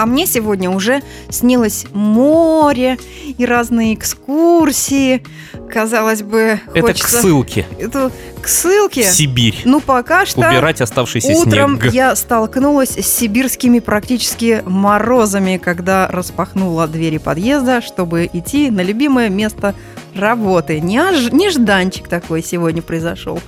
А мне сегодня уже снилось море и разные экскурсии. Казалось бы, Это к хочется... ссылке Это к ссылке. Сибирь. Ну, пока что... Убирать оставшийся Утром снег. я столкнулась с сибирскими практически морозами, когда распахнула двери подъезда, чтобы идти на любимое место работы. Неож- Нежданчик такой сегодня произошел.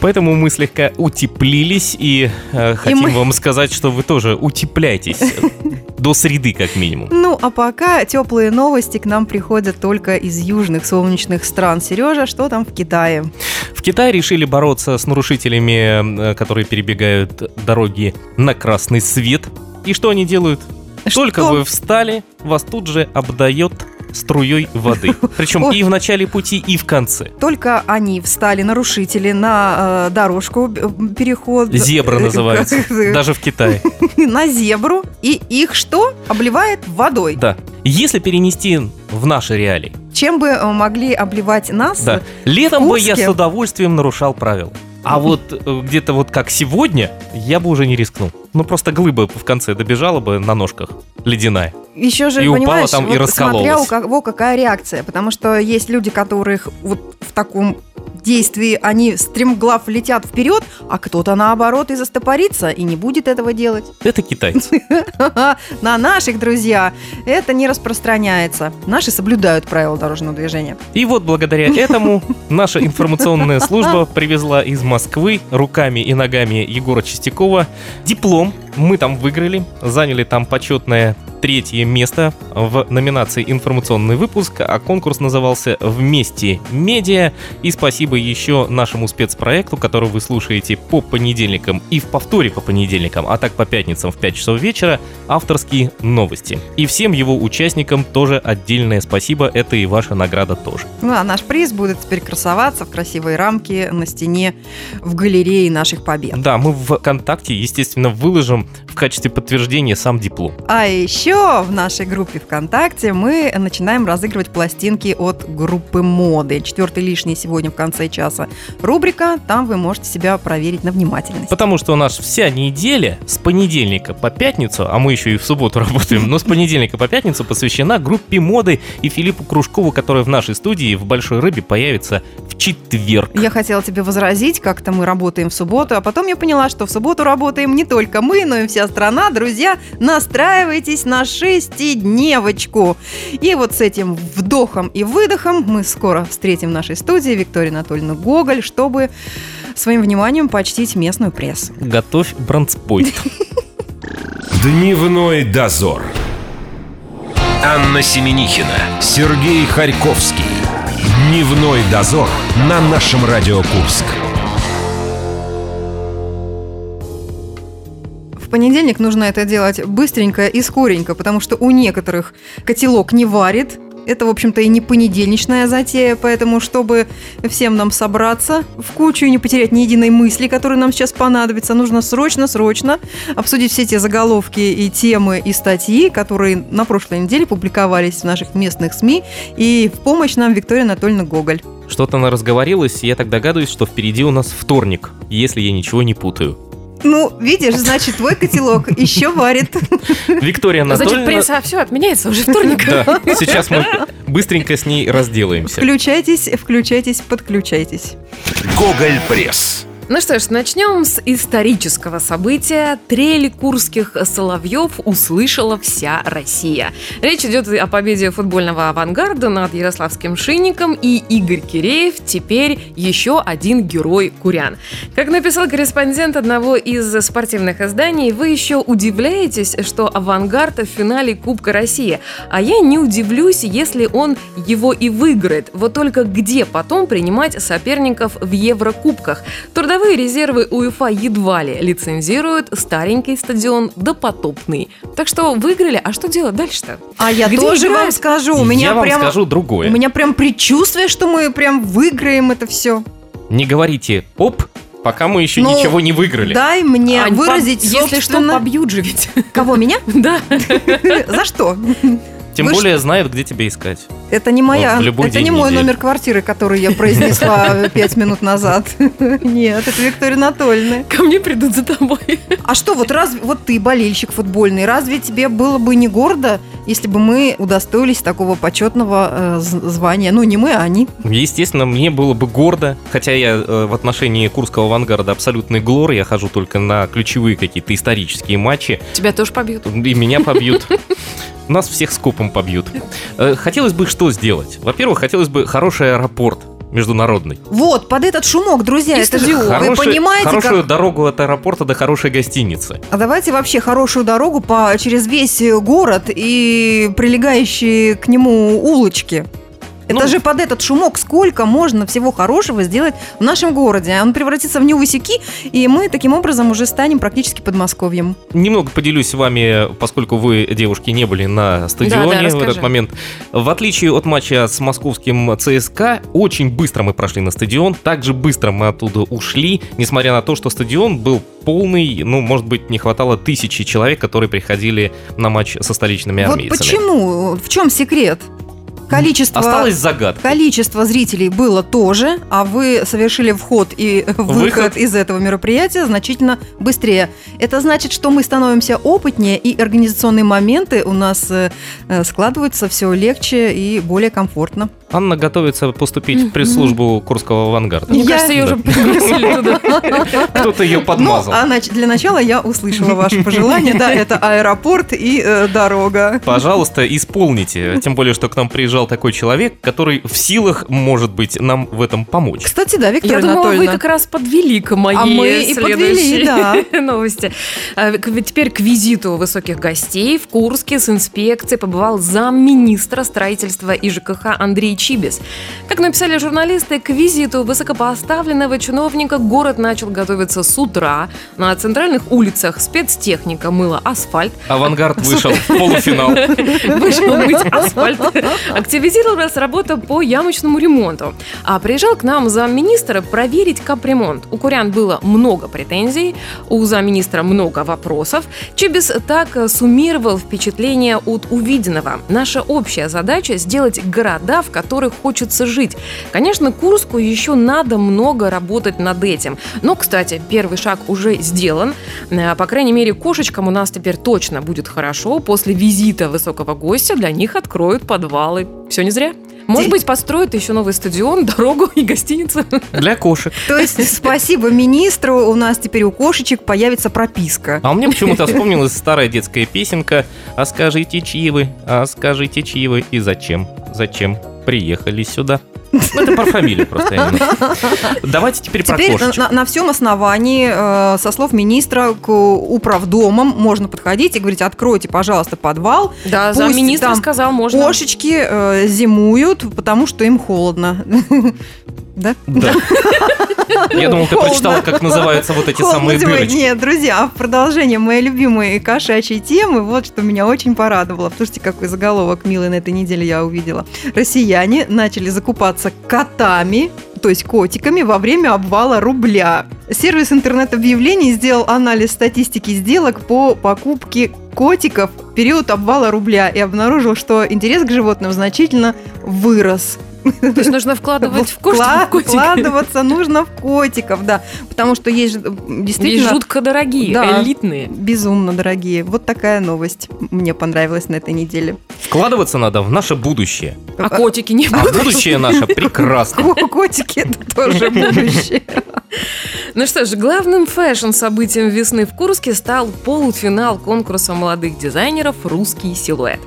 Поэтому мы слегка утеплились и э, хотим мы- вам сказать, что вы тоже утепляйтесь. До среды, как минимум. Ну, а пока теплые новости к нам приходят только из южных солнечных стран. Сережа, что там в Китае? В Китае решили бороться с нарушителями, э, которые перебегают дороги на красный свет. И что они делают? Только Что? вы встали, вас тут же обдает струей воды. Причем и в начале пути, и в конце. Только они встали, нарушители, на э, дорожку, переход. Зебра э, называется. Даже в Китае. На зебру. И их что? Обливает водой. Да. Если перенести в наши реалии, Чем бы э, могли обливать нас? да. Летом бы я с удовольствием нарушал правила. А вот э, где-то вот как сегодня, я бы уже не рискнул. Ну просто глыба в конце добежала бы на ножках, ледяная. Еще же, И упала понимаешь, там и вот смотря у раскололась. кого какая реакция. Потому что есть люди, которых вот в таком действии они стремглав летят вперед, а кто-то наоборот и застопорится и не будет этого делать. Это китайцы. На наших, друзья, это не распространяется. Наши соблюдают правила дорожного движения. И вот благодаря этому наша информационная служба привезла из Москвы руками и ногами Егора Чистякова диплом. Мы там выиграли, заняли там почетное третье место в номинации «Информационный выпуск», а конкурс назывался «Вместе медиа». И спасибо еще нашему спецпроекту, который вы слушаете по понедельникам и в повторе по понедельникам, а так по пятницам в 5 часов вечера, авторские новости. И всем его участникам тоже отдельное спасибо, это и ваша награда тоже. Ну, а наш приз будет теперь красоваться в красивой рамке на стене в галерее наших побед. Да, мы в ВКонтакте, естественно, выложим в качестве подтверждения сам диплом. А еще в нашей группе ВКонтакте мы начинаем разыгрывать пластинки от группы моды. Четвертый лишний сегодня в конце часа рубрика. Там вы можете себя проверить на внимательность. Потому что у нас вся неделя с понедельника по пятницу, а мы еще и в субботу работаем, но с понедельника по пятницу посвящена группе моды и Филиппу Кружкову, который в нашей студии в Большой Рыбе появится в четверг. Я хотела тебе возразить, как-то мы работаем в субботу, а потом я поняла, что в субботу работаем не только мы, но и вся страна. Друзья, настраивайтесь на шестидневочку. И вот с этим вдохом и выдохом мы скоро встретим в нашей студии Викторию Анатольевну Гоголь, чтобы своим вниманием почтить местную прессу. Готовь бронспойт. Дневной дозор. Анна Семенихина, Сергей Харьковский. Дневной дозор на нашем Радио Курск. Понедельник нужно это делать быстренько и скоренько, потому что у некоторых котелок не варит. Это, в общем-то, и не понедельничная затея, поэтому, чтобы всем нам собраться в кучу и не потерять ни единой мысли, которая нам сейчас понадобится, нужно срочно-срочно обсудить все те заголовки и темы и статьи, которые на прошлой неделе публиковались в наших местных СМИ, и в помощь нам Виктория Анатольевна Гоголь. Что-то она разговорилась, и я так догадываюсь, что впереди у нас вторник, если я ничего не путаю. Ну, видишь, значит, твой котелок еще варит. Виктория Значит, Анатольевна... пресса все отменяется уже вторник. Да, сейчас мы быстренько с ней разделаемся. Включайтесь, включайтесь, подключайтесь. Гоголь Пресс. Ну что ж, начнем с исторического события. Трели курских соловьев услышала вся Россия. Речь идет о победе футбольного авангарда над ярославским шинником, и Игорь Киреев теперь еще один герой курян. Как написал корреспондент одного из спортивных изданий, вы еще удивляетесь, что авангард в финале Кубка России. А я не удивлюсь, если он его и выиграет. Вот только где потом принимать соперников в Еврокубках? Трудовые резервы УЕФА едва ли лицензируют старенький стадион допотопный. Так что выиграли, а что делать дальше-то? А я Где тоже играть? вам скажу, у меня я вам прям скажу другое. у меня прям предчувствие, что мы прям выиграем это все. Не говорите «оп», пока мы еще Ну, ничего не выиграли. Дай мне Ань, выразить, поб- Если что, побьют же ведь. Кого меня? Да. За что? Тем Вы более знают, где тебя искать. Это не моя, Вот это не мой недели. номер квартиры, который я произнесла пять минут назад. Нет, это Виктория Анатольевна. Ко мне придут за тобой. А что, вот разве, вот ты болельщик футбольный, разве тебе было бы не гордо, если бы мы удостоились такого почетного э, звания? Ну, не мы, а они. Естественно, мне было бы гордо, хотя я э, в отношении Курского авангарда абсолютный глор, я хожу только на ключевые какие-то исторические матчи, Тебя тоже побьют. и меня побьют. Нас всех скопом побьют. Э, Хотелось бы что сделать? Во-первых, хотелось бы хороший аэропорт международный. Вот, под этот шумок, друзья, И это же, вы понимаете, хорошую как... дорогу от аэропорта до хорошей гостиницы. А давайте вообще хорошую дорогу по, через весь город и прилегающие к нему улочки. Это Ну. же под этот шумок сколько можно всего хорошего сделать в нашем городе. Он превратится в Невысеки, и мы таким образом уже станем практически Подмосковьем. Немного поделюсь с вами, поскольку вы, девушки, не были на стадионе Да, да, в расскажи. этот момент. В отличие от матча с московским ЦСКА, очень быстро мы прошли на стадион, также быстро мы оттуда ушли, несмотря на то, что стадион был полный, ну, может быть, не хватало тысячи человек, которые приходили на матч со столичными Вот армейцами. почему? В чем секрет? Количество... Осталась загадка. Количество зрителей было тоже, а вы совершили вход и выход, Выход. из этого мероприятия значительно быстрее. Это значит, что мы становимся опытнее, и организационные моменты у нас э, э, складываются все легче и более комфортно. Анна готовится поступить в пресс-службу Курского авангарда. Мне Я- кажется, ее уже пригласили туда. Кто-то ее подмазал. Ну, а для начала я услышала ваше пожелание. Да, это аэропорт и э, дорога. Пожалуйста, исполните. Тем более, что к нам приезжал такой человек, который в силах, может быть, нам в этом помочь. Кстати, да, Виктория Я думала, вы как раз подвели к моей А мы и подвели, следующей да. новости. А, Теперь к визиту высоких гостей в Курске с инспекцией побывал замминистра строительства и ЖКХ Андрей Чибис. Как написали журналисты, к визиту высокопоставленного чиновника город начал готовиться с утра. На центральных улицах спецтехника мыла асфальт, Авангард вышел в полуфинал. вышел мыть асфальт. Активизировалась работа по ямочному ремонту. А приезжал к нам замминистра проверить капремонт. У курян было много претензий, у замминистра много вопросов. Чебис так суммировал впечатления от увиденного. Наша общая задача – сделать города, в которых хочется жить. Конечно, Курску еще надо много работать над этим. Но, кстати, первый шаг уже сделан. Э, По крайней мере, кошечкам у нас теперь точно будет хорошо. После визита высокого гостя для них откроют подвалы. Все не зря. Может быть, построят еще новый стадион, дорогу и гостиницу. Для кошек. То есть спасибо министру, у нас теперь у кошечек появится прописка. А мне почему-то вспомнилась старая детская песенка «А скажите, чьи вы? А скажите, чьи вы? И зачем? Зачем приехали сюда?» Ну, это про фамилию просто. Давайте теперь про Теперь на, всем основании, э, со слов министра, к управдомам можно подходить и говорить, откройте, пожалуйста, подвал. Да, замминистра там сказал, можно. Кошечки э, зимуют, потому что им холодно. Да? Да. Я думал, ты прочитала, как называются вот эти самые дырочки. Нет, друзья, в продолжение моей любимой кошачьей темы, вот что меня очень порадовало. Слушайте, какой заголовок милый на этой неделе я увидела. Россияне начали закупаться котами, то есть котиками, во время обвала рубля. Сервис интернет-объявлений сделал анализ статистики сделок по покупке котиков в период обвала рубля и обнаружил, что интерес к животным значительно вырос. То есть нужно вкладывать в кошечку, Вкла- в котика. Вкладываться нужно в котиков, да. Потому что есть э, Есть действительно жутко дорогие, Да. элитные. безумно дорогие. Вот такая новость мне понравилась на этой неделе. Вкладываться надо в наше будущее. А котики не А будут. будущее наше прекрасно. Ко- Котики это тоже будущее. Ну что ж, главным фэшн-событием весны в Курске стал полуфинал конкурса молодых дизайнеров «Русский силуэт».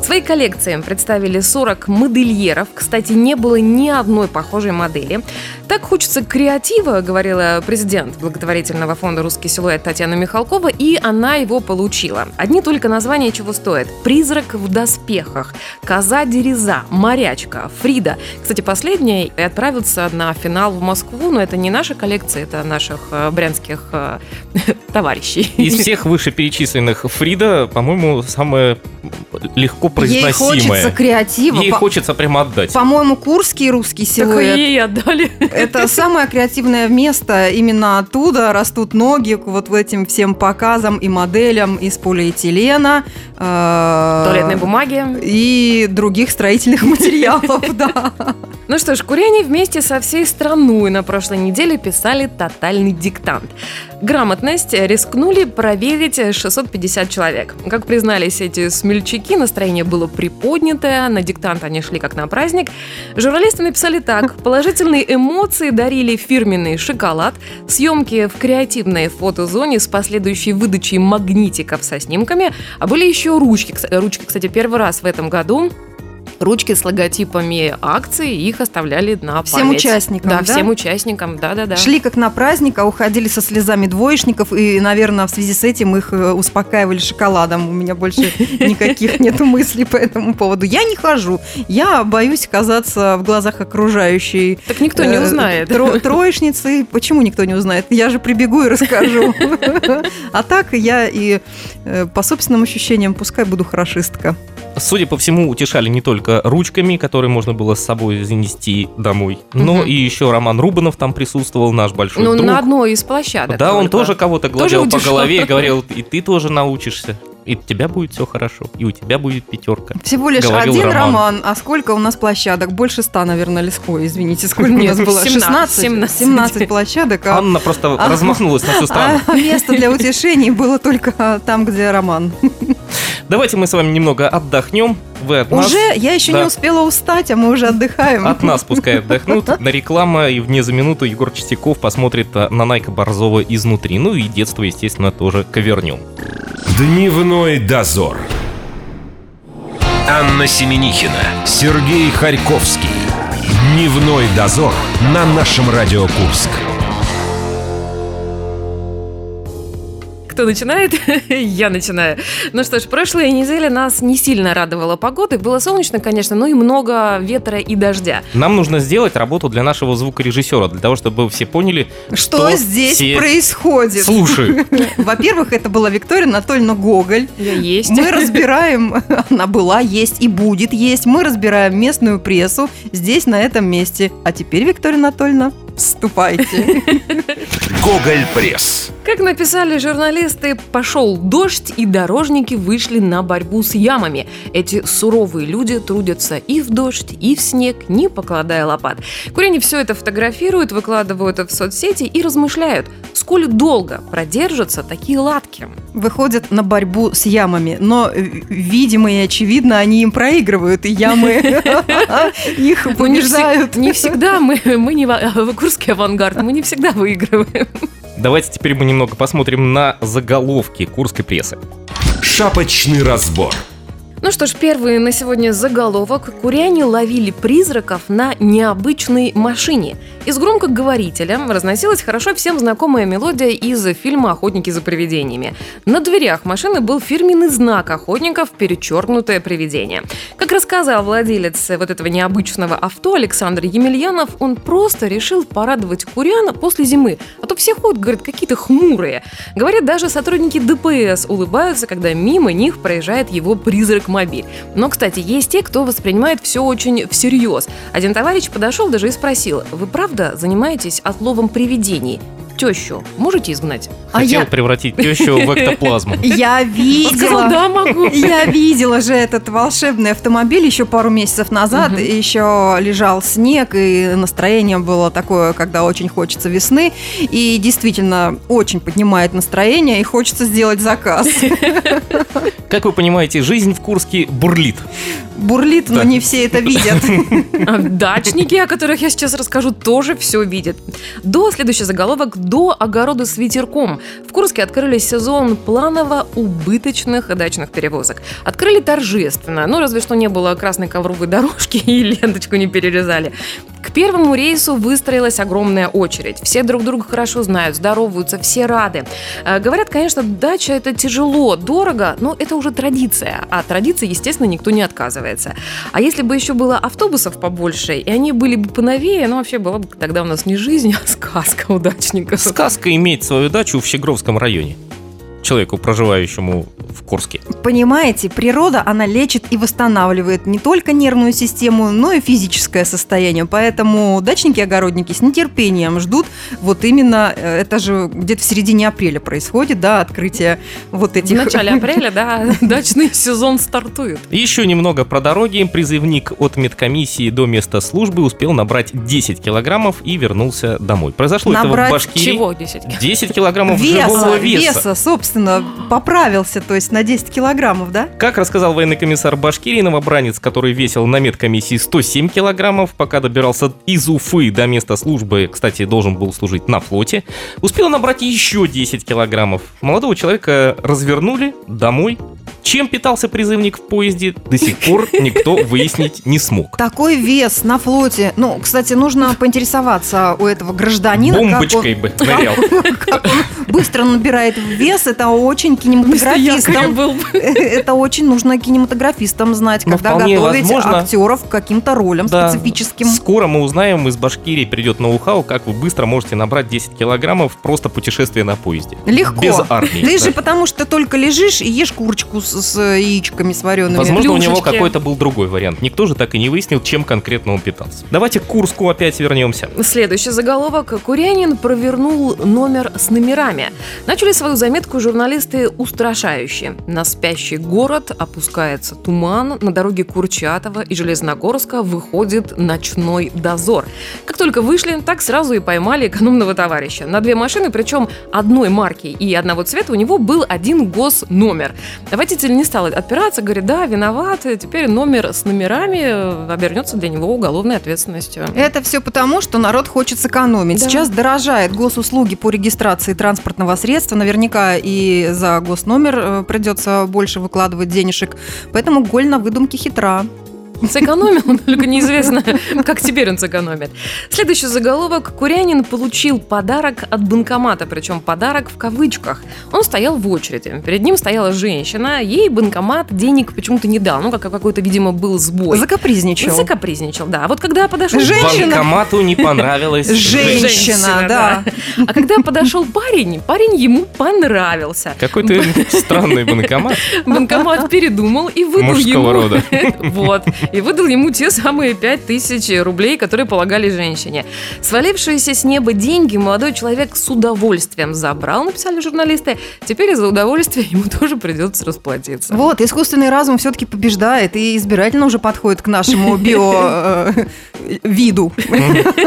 Свои коллекции представили 40 модельеров. Кстати, не было ни одной похожей модели. Так хочется креатива, говорила президент благотворительного фонда «Русский силуэт» Татьяна Михалкова, и она его получила. Одни только названия чего стоят. «Призрак в доспехах», «Коза Дереза», «Морячка», «Фрида». Кстати, последняя отправится на финал в Москву, но это не наша коллекция, это наших э, брянских э, товарищей. Из всех вышеперечисленных Фрида, по-моему, самая легко Ей хочется креатива. Ей По- хочется прямо отдать. По-моему, Курский русский Так силуэт. ей отдали. Это самое креативное место. Именно оттуда растут ноги к вот этим всем показам и моделям из полиэтилена. э, Туалетной бумаги. И других строительных материалов, да. Ну что ж, куряне вместе со всей страной на прошлой неделе писали тотальный диктант. Грамотность рискнули проверить 650 человек. Как признались эти смельчаки, настроение было приподнятое, на диктант они шли как на праздник. Журналисты написали так. Положительные эмоции дарили фирменный шоколад, съемки в креативной фотозоне с последующей выдачей магнитиков со снимками, а были еще ручки. Ручки, кстати, первый раз в этом году ручки с логотипами акций, их оставляли на Всем память. участникам, Да, да? всем участникам, да-да-да. Шли как на праздник, а уходили со слезами двоечников, и, наверное, в связи с этим их э, успокаивали шоколадом. У меня больше никаких нету мыслей по этому поводу. Я не хожу. Я боюсь казаться в глазах окружающей Так никто не э, узнает. тро- троечницы. Почему никто не узнает? Я же прибегу и расскажу. А так я и э, по собственным ощущениям пускай буду хорошистка. Судя по всему, утешали не только ручками, которые можно было с собой занести домой, но и еще Роман Рубанов там присутствовал, наш большой Ну, друг. на одной из площадок. Да, он тоже кого-то гладил по утешал. голове и говорил, и ты тоже научишься, и у тебя будет все хорошо, и у тебя будет пятерка. Всего лишь Говорил один Роман. роман. А сколько у нас площадок? Больше ста, наверное, Ой, извините, сколько у нас было? 17, 16? 17. 17 площадок. А, Анна просто а- размахнулась на всю страну. а место для утешений было только а, там, где роман. Давайте мы с вами немного отдохнем. Вы от нас, Уже я еще да. не успела устать, а мы уже отдыхаем. от нас пускай отдохнут. На реклама и вне за минуту Егор Чистяков посмотрит а, на Найка Борзова изнутри. Ну и детство, естественно, тоже ковернем. Дневной дозор. Анна Семенихина, Сергей Харьковский. Дневной дозор на нашем Радио Курск. Кто начинает? Я начинаю. Ну что ж, прошлая неделя нас не сильно радовала погодой. Было солнечно, конечно, но и много ветра и дождя. Нам нужно сделать работу для нашего звукорежиссера, для того, чтобы все поняли, Что здесь все происходит? слушают. Во-первых, это была Виктория Анатольевна Гоголь. Я есть. Мы разбираем, она была, есть и будет есть. Мы разбираем местную прессу здесь, на этом месте. А теперь, Виктория Анатольевна, вступайте. Гоголь Пресс. Как написали журналисты, пошел дождь, и дорожники вышли на борьбу с ямами. Эти суровые люди трудятся и в дождь, и в снег, не покладая лопат. Куряне все это фотографируют, выкладывают в соцсети и размышляют, сколь долго продержатся такие латки. Выходят на борьбу с ямами, но, э, видимо и очевидно, они им проигрывают, и ямы их Ну, не, побеждают. не всегда мы, мы не Курский авангард, мы не всегда выигрываем. Давайте теперь мы немного посмотрим на заголовки курской прессы. Шапочный разбор. Ну что ж, первый на сегодня заголовок. Куряне ловили призраков на необычной машине. Из громкоговорителя разносилась хорошо всем знакомая мелодия из фильма «Охотники за привидениями». На дверях машины был фирменный знак охотников «Перечеркнутое привидение». Как рассказал владелец вот этого необычного авто Александр Емельянов, он просто решил порадовать курян после зимы. А то все ходят, говорят, какие-то хмурые. Говорят, даже сотрудники ДПС улыбаются, когда мимо них проезжает его призрак-мобиль. Но, кстати, есть те, кто воспринимает все очень всерьез. Один товарищ подошел даже и спросил, вы правда занимаетесь отловом привидений? Тещу можете изгнать? А Хотел я- превратить тещу в эктоплазму. Я видела. да, могу. Я видела же этот волшебный автомобиль еще пару месяцев назад. Еще лежал снег, и настроение было такое, когда очень хочется весны. И действительно очень поднимает настроение, и хочется сделать заказ. Как вы понимаете, жизнь в Курске бурлит. Бурлит, но не все это видят. А Дачники, о которых я сейчас расскажу, тоже все видят. До следующий заголовок «До огорода с ветерком». В Курске открыли сезон планово-убыточных дачных перевозок. Открыли торжественно, ну разве что не было красной ковровой дорожки и ленточку не перерезали. К первому рейсу выстроилась огромная очередь. Все друг друга хорошо знают, здороваются, все рады. Э, Говорят, конечно, дача это тяжело, дорого, но это уже традиция. А традиции, естественно, никто не отказывается. А если бы еще было автобусов побольше, и они были бы поновее, ну вообще была бы тогда у нас не жизнь, а сказка удачников. Сказка иметь свою дачу в Щегровском районе. Человеку, проживающему в Курске. Понимаете, природа, она лечит и восстанавливает не только нервную систему, но и физическое состояние. Поэтому дачники и огородники с нетерпением ждут вот именно, э, это же где-то в середине апреля происходит, да, открытие вот В этих... начале апреля, да, дачный сезон стартует. Еще немного про дороги. Призывник от медкомиссии до места службы успел набрать 10 килограммов и вернулся домой. Произошло это Набрать в Башкирии. Чего 10 10 килограммов живого Веса, веса. веса, собственно, поправился, то есть на 10 килограммов, да? Как рассказал военный комиссар Башкирии, новобранец, который весил на медкомиссии 107 килограммов, пока добирался из Уфы до места службы, кстати, должен был служить на флоте, успел набрать еще 10 килограммов. Молодого человека развернули домой. Чем питался призывник в поезде, до сих пор никто выяснить не смог. Такой вес на флоте. Ну, кстати, нужно поинтересоваться у этого гражданина, как он- Бомбочкой бы нырял. как он быстро набирает вес, это очень кинематографистам. был бы. Это очень нужно кинематографистам знать, Но когда готовить возможно. актеров к каким-то ролям Да. специфическим. Скоро мы узнаем, из Башкирии придет ноу-хау, как вы быстро можете набрать 10 килограммов просто путешествие на поезде. Легко. Без армии. Да. же потому что только лежишь и ешь курочку с, с яичками с вареными. Возможно, у него плюшечки. какой-то был другой вариант. Никто же так и не выяснил, чем конкретно он питался. Давайте к Курску опять вернемся. Следующий заголовок. Курянин провернул номер с номерами. Начали свою заметку журналисты устрашающие. На спящий город опускается туман, на дороге Курчатова и Железногорска выходит ночной дозор. Как только вышли, так сразу и поймали экономного товарища. На две машины, причем одной марки и одного цвета, у него был один госномер. Водитель не стал отпираться, говорит, да, виноват, теперь номер с номерами обернется для него уголовной ответственностью. Это все потому, что народ хочет сэкономить. Да. Сейчас дорожает госуслуги по регистрации транспортного средства. Наверняка и за госномер э, придется больше выкладывать денежек. Поэтому голь на выдумке хитра. Сэкономил, только неизвестно, как теперь он сэкономит. Следующий заголовок. Курянин получил подарок от банкомата, причем подарок в кавычках. Он стоял в очереди. Перед ним стояла женщина, ей банкомат денег почему-то не дал. Ну, как какой-то, видимо, был сбой. Закапризничал. Закапризничал, да. А вот когда подошел... Женщина. Банкомату не понравилось. Женщина, Женщина, да. А когда подошел парень, парень ему понравился. Какой-то странный банкомат Банкомат передумал и выдал мужского ему... рода. Вот. И выдал ему те самые 5000 рублей, которые полагали женщине. Свалившиеся с неба деньги молодой человек с удовольствием забрал, написали журналисты. Теперь из-за удовольствия ему тоже придется расплатиться. Вот, искусственный разум все-таки побеждает и избирательно уже подходит к нашему био э, виду,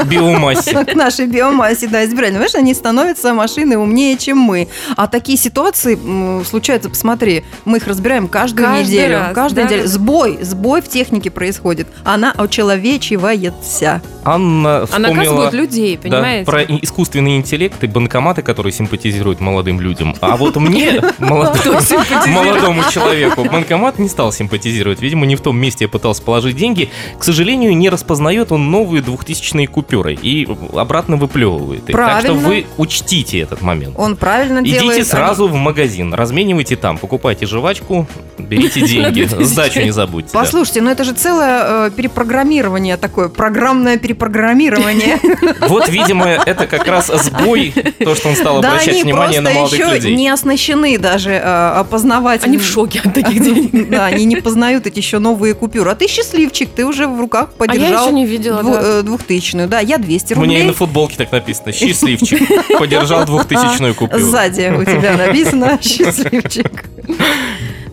Биомассе. к нашей биомассе, да, избирательно. Понимаешь, они становятся машины умнее, чем мы. А такие ситуации случаются, посмотри, мы их разбираем каждую Каждый неделю. раз, каждую неделю. Сбой, сбой в технике происходит. Она очеловечивается. Анна А наказывают вспомнила... людей, Да, понимаете? про и- искусственный интеллект и банкоматы, которые симпатизируют молодым людям. А вот мне, молодому, человеку, банкомат не стал симпатизировать. Видимо, не в том месте я пытался положить деньги. К сожалению, не распознает он новые двухтысячные купюры и обратно выплевывает. их. Так что Правильно. вы учтите этот момент. Он правильно делает. Идите сразу в магазин, разменивайте там, покупайте жвачку, берите деньги, сдачу не забудьте. да. Послушайте, ну это же целое э, перепрограммирование такое, программное перепрограммирование. Вот, видимо, это как раз сбой, то, что он стал обращать внимание на просто молодых еще людей. не оснащены даже э, опознавать. Они в шоке от таких денег. Да, они не познают эти еще новые купюры. А ты счастливчик, ты уже в руках А я подержал еще не видела. дву- да. э, двухтысячную. Да, я 200 У меня и рублей. на футболке так написано. Счастливчик. Подержал двухтысячную купюру. Сзади у тебя написано счастливчик.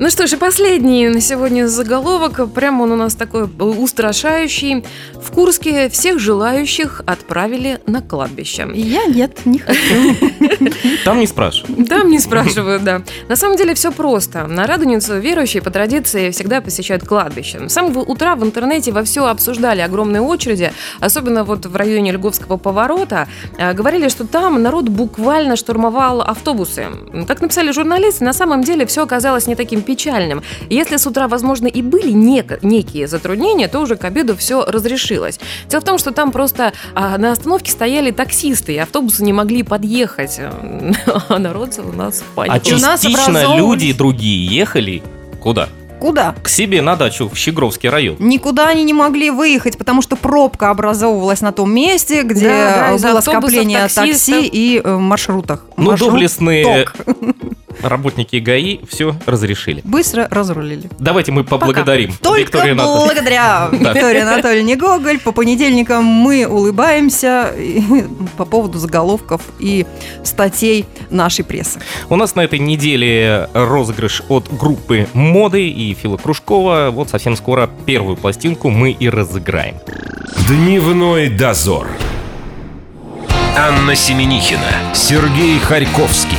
Ну что ж, и последний на сегодня заголовок. Прямо он у нас такой устрашающий. В Курске всех желающих отправили на кладбище. Я нет, не хочу. Там не спрашивают. Там не спрашивают, да. На самом деле все просто. На Радуницу верующие по традиции всегда посещают кладбище. С самого утра в интернете во все обсуждали огромные очереди, особенно вот в районе Льговского поворота. Э, Говорили, что там народ буквально штурмовал автобусы. Как написали журналисты, на самом деле все оказалось не таким печальным. Если с утра, возможно, и были нек- некие затруднения, то уже к обеду все разрешилось. Дело в том, что там просто а, на остановке стояли таксисты, и автобусы не могли подъехать. А народ у нас в А панике. у нас частично люди другие ехали куда? Куда? К себе на дачу в Щегровский район. Никуда они не могли выехать, потому что пробка образовывалась на том месте, где Да, да, было скопление такси и э, маршрутах. Ну, Маршрут доблестные ток. работники ГАИ все разрешили. Быстро разрулили. Давайте мы поблагодарим Только Викторию Анатольевну. благодаря Да. Виктории Анатольевне Гоголь по понедельникам мы улыбаемся по поводу заголовков и статей нашей прессы. У нас на этой неделе розыгрыш от группы Моды и Фила Кружкова. Вот совсем скоро первую пластинку мы и разыграем. Дневной дозор. Анна Семенихина, Сергей Харьковский.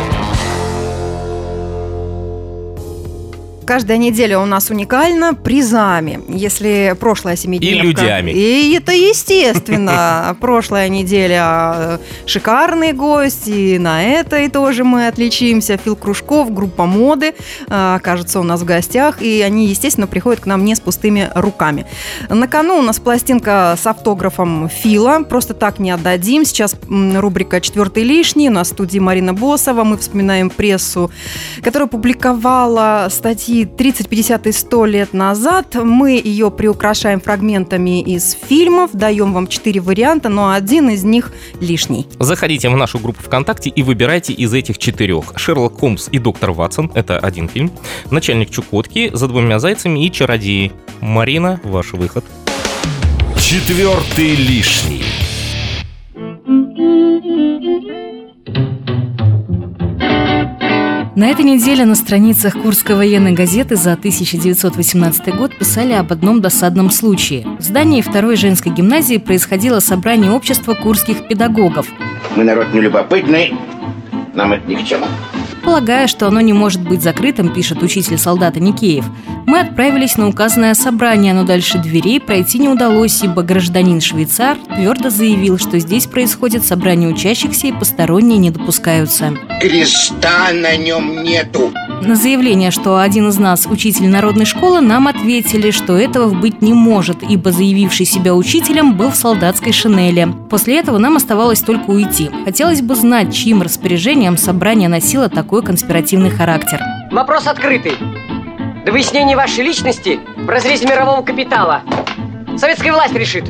Каждая неделя у нас уникальна призами. Если прошлая семидневка... И людьми. И это естественно. Прошлая неделя э, шикарный гость, и на этой тоже мы отличимся. Фил Кружков, группа моды, э, кажется, у нас в гостях, и они, естественно, приходят к нам не с пустыми руками. На кону у нас пластинка с автографом Фила, просто так не отдадим. Сейчас рубрика «Четвертый лишний», у нас в студии Марина Босова, мы вспоминаем прессу, которая публиковала статьи 30, 50 и 100 лет назад. Мы ее приукрашаем фрагментами из фильмов, даем вам четыре варианта, но один из них лишний. Заходите в нашу группу ВКонтакте и выбирайте из этих четырех. Шерлок Холмс и Доктор Ватсон – это один фильм. Начальник Чукотки, За двумя зайцами и Чародеи. Марина, ваш выход. Четвертый лишний. На этой неделе на страницах Курской военной газеты за 1918 год писали об одном досадном случае. В здании второй женской гимназии происходило собрание общества курских педагогов. Мы народ нелюбопытный, нам это ни к чему. Полагая, что оно не может быть закрытым, пишет учитель солдата Никеев, мы отправились на указанное собрание, но дальше дверей пройти не удалось, ибо гражданин-швейцар твердо заявил, что здесь происходит собрание учащихся и посторонние не допускаются. Креста на нем нету. На заявление, что один из нас учитель народной школы, нам ответили, что этого быть не может, ибо заявивший себя учителем был в солдатской шинели. После этого нам оставалось только уйти. Хотелось бы знать, чьим распоряжением собрание носило такой конспиративный характер. Вопрос открытый. До выяснения вашей личности в разрезе мирового капитала. Советская власть решит.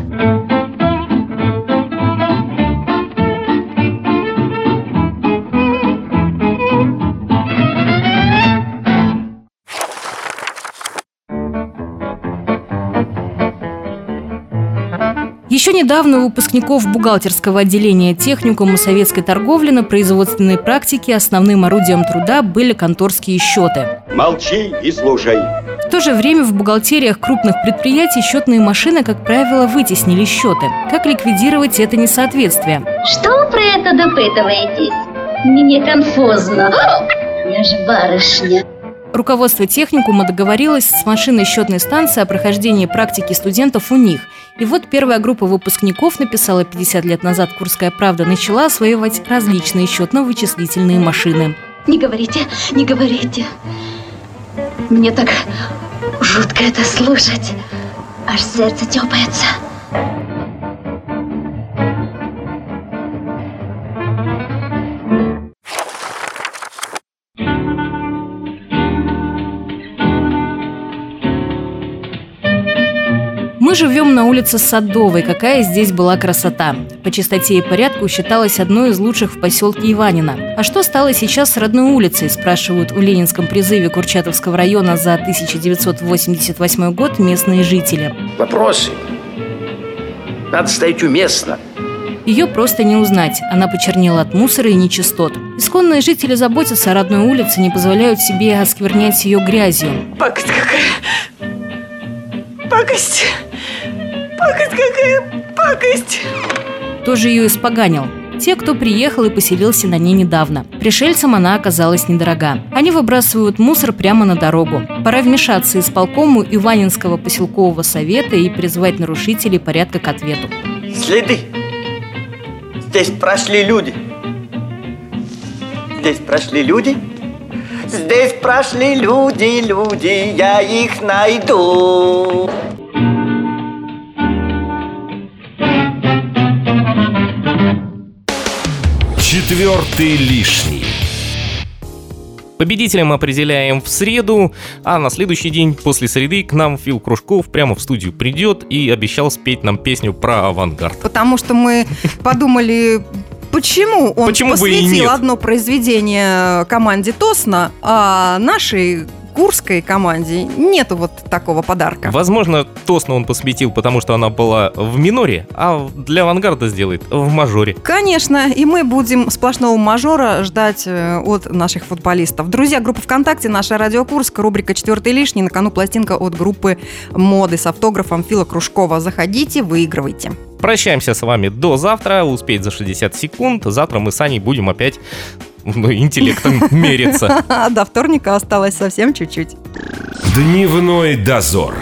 Еще недавно у выпускников бухгалтерского отделения техникума советской торговли на производственной практике основным орудием труда были конторские счеты. Молчи и слушай. В то же время в бухгалтериях крупных предприятий счетные машины, как правило, вытеснили счеты. Как ликвидировать это несоответствие? Что вы про это допытываетесь? Мне конфузно. Я же барышня. Руководство техникума договорилось с машиной счетной станции о прохождении практики студентов у них. И вот первая группа выпускников написала 50 лет назад «Курская правда» начала осваивать различные счетно-вычислительные машины. Не говорите, не говорите. Мне так жутко это слушать. Аж сердце тепается. Живем на улице Садовой. Какая здесь была красота. По чистоте и порядку считалась одной из лучших в поселке Иванина. А что стало сейчас с родной улицей, спрашивают в Ленинском призыве Курчатовского района за 1988 год местные жители. Вопросы. Надо стоять уместно. Ее просто не узнать. Она почернела от мусора и нечистот. Исконные жители заботятся о родной улице, не позволяют себе осквернять ее грязью. Пакость какая! Пакость! Пакость какая! Пакость! Кто же ее испоганил? Те, кто приехал и поселился на ней недавно. Пришельцам она оказалась недорога. Они выбрасывают мусор прямо на дорогу. Пора вмешаться исполкому Иванинского поселкового совета и призвать нарушителей порядка к ответу. Следы! Здесь прошли люди. Здесь прошли люди, здесь прошли люди, люди, я их найду. Четвертый лишний. Победителя мы определяем в среду, а на следующий день после среды к нам Фил Кружков прямо в студию придет и обещал спеть нам песню про авангард. Потому что мы подумали, почему он Почему посвятил одно произведение команде Тосна, а нашей курской команде нету вот такого подарка. Возможно, Тосно он посвятил, потому что она была в миноре, а для авангарда сделает в мажоре. Конечно, и мы будем сплошного мажора ждать э, от наших футболистов. Друзья, группа ВКонтакте, наша радиокурск, рубрика «Четвертый лишний», на кону пластинка от группы «Моды» с автографом Фила Кружкова. Заходите, выигрывайте. Прощаемся с вами до завтра, успеть за 60 секунд. Завтра мы с Аней будем опять интеллектом мериться. До вторника осталось совсем чуть-чуть. Дневной дозор.